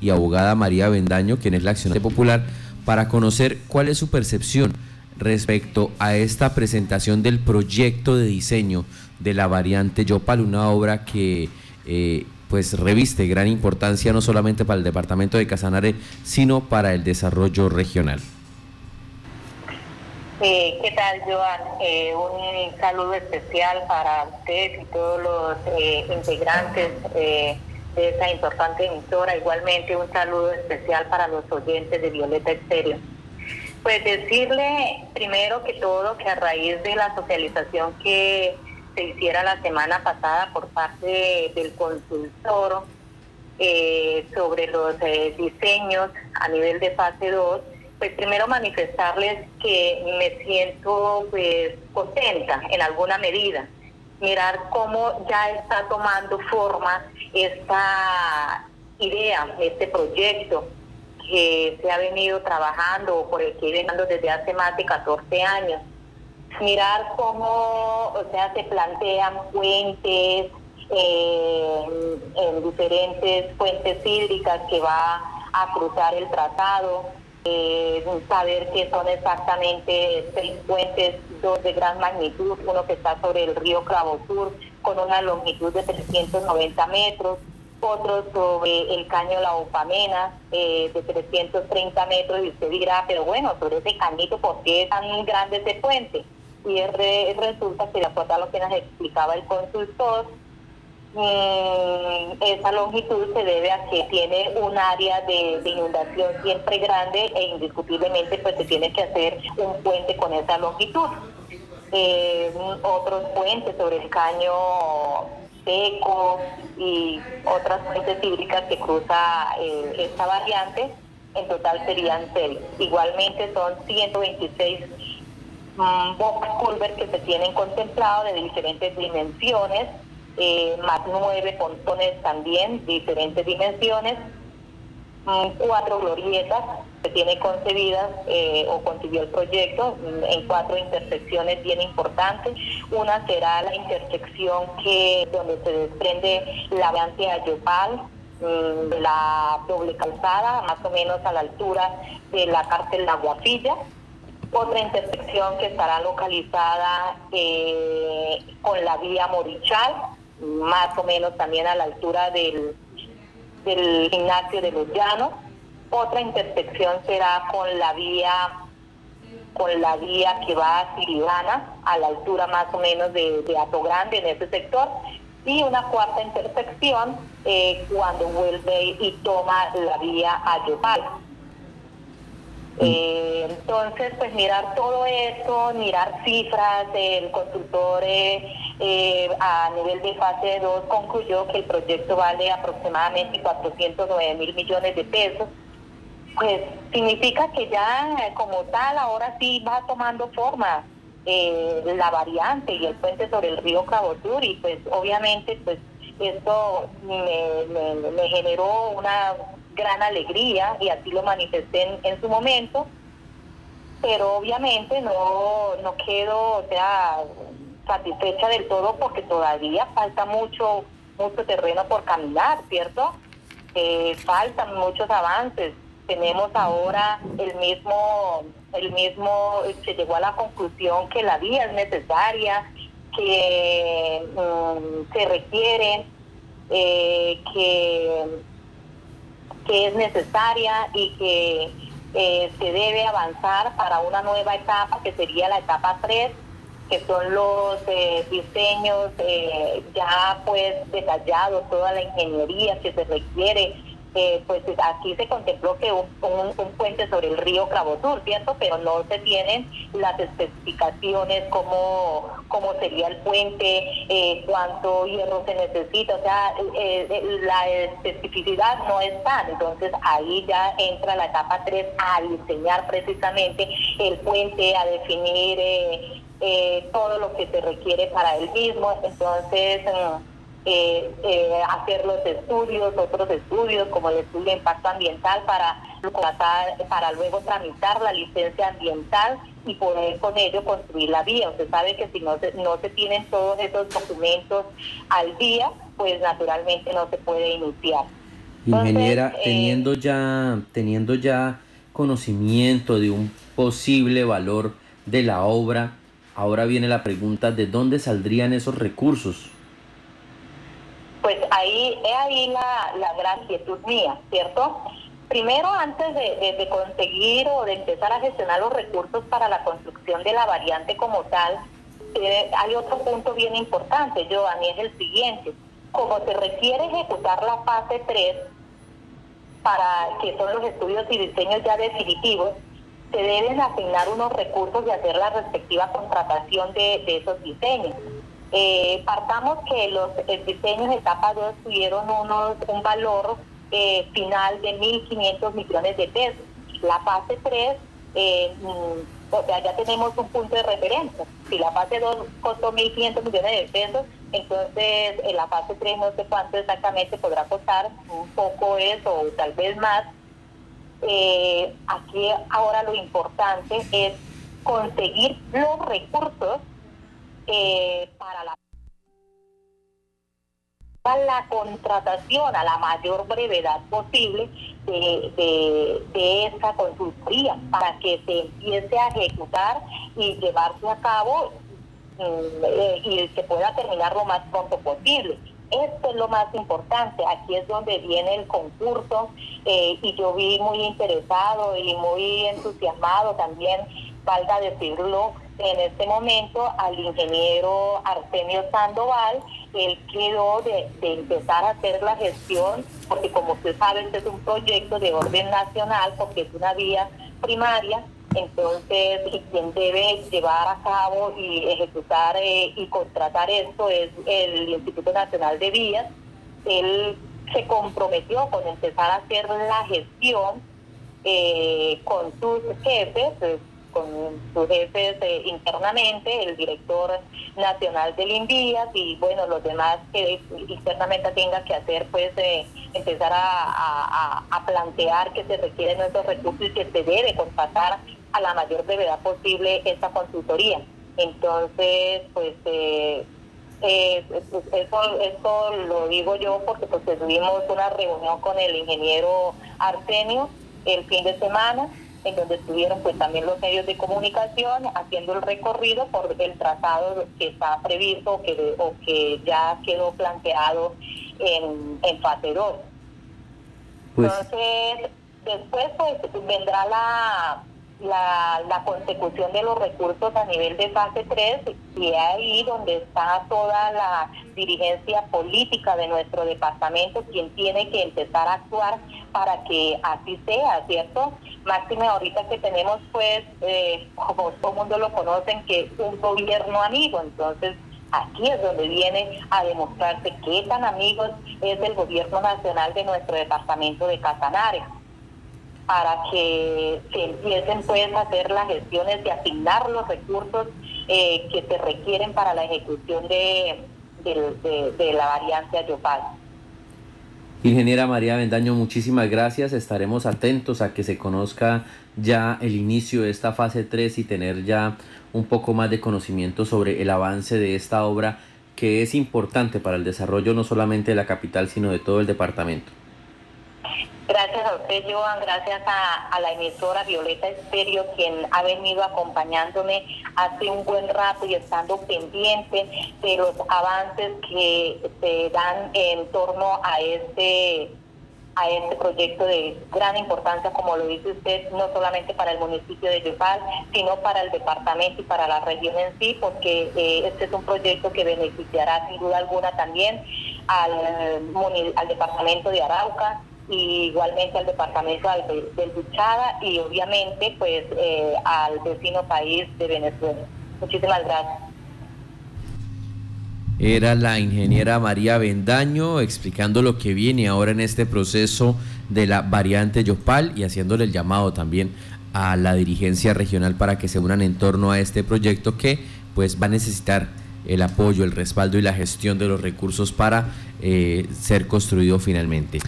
y abogada María Bendaño, quien es la accionante popular, para conocer cuál es su percepción respecto a esta presentación del proyecto de diseño de la variante Yopal, una obra que eh, pues reviste gran importancia no solamente para el departamento de Casanare, sino para el desarrollo regional. Eh, ¿Qué tal, Joan? Eh, un saludo especial para usted y todos los integrantes de esa importante emisora. Igualmente, un saludo especial para los oyentes de Violeta Estéreo. Pues decirle primero que todo que a raíz de la socialización que se hiciera la semana pasada por parte del consultor sobre los diseños a nivel de fase 2, pues primero manifestarles que me siento pues contenta en alguna medida. Mirar cómo ya está tomando forma esta idea, este proyecto que se ha venido trabajando o por el que vengo desde hace más de 14 años. Mirar cómo, o sea, se plantean fuentes, eh, en diferentes fuentes hídricas que va a cruzar el tratado, eh, saber qué son exactamente seis puentes, dos de gran magnitud, uno que está sobre el río Clavo Sur con una longitud de 390 metros, otro sobre el caño La Opamena eh, de 330 metros y usted dirá, pero bueno, sobre ese cañito, ¿por qué es tan grande ese puente? Y resulta que de acuerdo lo que nos explicaba el consultor, Mm, esa longitud se debe a que tiene un área de, inundación siempre grande e indiscutiblemente pues se tiene que hacer un puente con esa longitud. Eh, otros puentes sobre el caño seco y otras fuentes hídricas que cruza eh, esta variante, en total serían seis. Igualmente son 126 mm, box culver que se tienen contemplados de diferentes dimensiones eh, más nueve pontones también, diferentes dimensiones, mm, cuatro glorietas que tiene concebidas eh, o concibió el proyecto mm, en cuatro intersecciones bien importantes. Una será la intersección que donde se desprende la variante Ayopal, mm, la doble calzada, más o menos a la altura de la cárcel La Guafilla. Otra intersección que estará localizada eh, con la vía Morichal, más o menos también a la altura del, del gimnasio de los llanos. Otra intersección será con la vía con la vía que va a Siribana, a la altura más o menos de, de Ato Grande en ese sector, y una cuarta intersección eh, cuando vuelve y toma la vía a Yopal. Eh, entonces, pues mirar todo eso, mirar cifras, el consultor eh, eh, a nivel de fase 2 concluyó que el proyecto vale aproximadamente 409 mil millones de pesos. Pues significa que ya como tal ahora sí va tomando forma la variante y el puente sobre el río Cabo Sur y pues obviamente pues esto me generó una gran alegría y así lo manifesté en, su momento, pero obviamente no, no quedo sea, satisfecha del todo porque todavía falta mucho, mucho terreno por caminar, ¿cierto? Eh, faltan muchos avances. Tenemos ahora el mismo, el mismo, se llegó a la conclusión que la vía es necesaria, que mm, se requieren, eh, que que es necesaria y que eh, se debe avanzar para una nueva etapa, que sería la etapa 3, que son los eh, diseños eh, ya pues detallados, toda la ingeniería que se requiere eh, pues aquí se contempló que un, puente sobre el río Sur, ¿cierto? Pero no se tienen las especificaciones como cómo sería el puente, cuánto hierro se necesita, o sea, la especificidad no está, entonces ahí ya entra la etapa 3 a diseñar precisamente el puente, a definir todo lo que se requiere para el mismo, entonces... Mm, eh, eh, hacer los estudios, otros estudios como el estudio de impacto ambiental para, para luego tramitar la licencia ambiental y poder con ello construir la vía. Usted sabe que si no se, no se tienen todos esos documentos al día, pues naturalmente no se puede iniciar. Ingeniera, eh, teniendo ya, teniendo ya conocimiento de un posible valor de la obra, ahora viene la pregunta de dónde saldrían esos recursos. Pues ahí es ahí la, la gran quietud mía, ¿cierto? Primero, antes de, conseguir o de empezar a gestionar los recursos para la construcción de la variante como tal, eh, hay otro punto bien importante, Giovanni, es el siguiente. Como se requiere ejecutar la fase 3, para que son los estudios y diseños ya definitivos, se deben asignar unos recursos y hacer la respectiva contratación de, esos diseños. Eh, partamos que los diseños de etapa 2 tuvieron unos, un valor eh, final de 1.500 millones de pesos. La fase 3, eh, mm, o sea, ya tenemos un punto de referencia. Si la fase 2 costó 1.500 millones de pesos, entonces en la fase 3 no sé cuánto exactamente podrá costar, un poco eso tal vez más. Eh, aquí ahora lo importante es conseguir los recursos para la la contratación a la mayor brevedad posible de, de, esta consultoría para que se empiece a ejecutar y llevarse a cabo mm, eh, y se pueda terminar lo más pronto posible. Esto es lo más importante, aquí es donde viene el concurso eh, y yo vi muy interesado y muy entusiasmado también, valga decirlo, en este momento al ingeniero Arsenio Sandoval, él quedó de, empezar a hacer la gestión, porque como usted sabe, este es un proyecto de orden nacional, porque es una vía primaria, entonces quien debe llevar a cabo y ejecutar eh, y contratar esto es el Instituto Nacional de Vías. Él se comprometió con empezar a hacer la gestión eh, con sus jefes, con sus jefes eh, internamente, el director nacional del INVIAS y bueno, los demás que internamente tengan que hacer, pues empezar a, plantear que se requieren nuestros recursos y que se debe contratar a la mayor brevedad posible esta consultoría. Entonces, pues eh, eso, eso lo digo yo porque pues tuvimos una reunión con el ingeniero Arsenio el fin de semana en donde estuvieron pues también los medios de comunicación haciendo el recorrido por el trazado que está previsto o que, o que ya quedó planteado en, en fase 2. Pues Entonces, después pues vendrá la, la, la consecución de los recursos a nivel de fase 3 y ahí donde está toda la dirigencia política de nuestro departamento quien tiene que empezar a actuar para que así sea, ¿cierto? Máxime ahorita que tenemos pues, eh, como todo mundo lo conocen, que un gobierno amigo, entonces aquí es donde viene a demostrarse qué tan amigos es el gobierno nacional de nuestro departamento de Casanare para que se empiecen pues a hacer las gestiones de asignar los recursos eh, que se requieren para la ejecución de, de, la variante Ayopal. Ingeniera María Bendaño, muchísimas gracias. Estaremos atentos a que se conozca ya el inicio de esta fase 3 y tener ya un poco más de conocimiento sobre el avance de esta obra que es importante para el desarrollo no solamente de la capital, sino de todo el departamento. Gracias a usted, Joan, gracias a, la emisora Violeta Estéreo, quien ha venido acompañándome. Hace un buen rato y estando pendiente de los avances que se dan en torno a este a este proyecto de gran importancia, como lo dice usted, no solamente para el municipio de Yopal, sino para el departamento y para la región en sí, porque eh, este es un proyecto que beneficiará sin duda alguna también al, al departamento de Arauca, y igualmente al departamento del Duchada y obviamente pues eh, al vecino país de Venezuela. Muchísimas gracias. Era la ingeniera María Bendaño explicando lo que viene ahora en este proceso de la variante Yopal y haciéndole el llamado también a la dirigencia regional para que se unan en torno a este proyecto que pues va a necesitar el apoyo, el respaldo y la gestión de los recursos para eh, ser construido finalmente.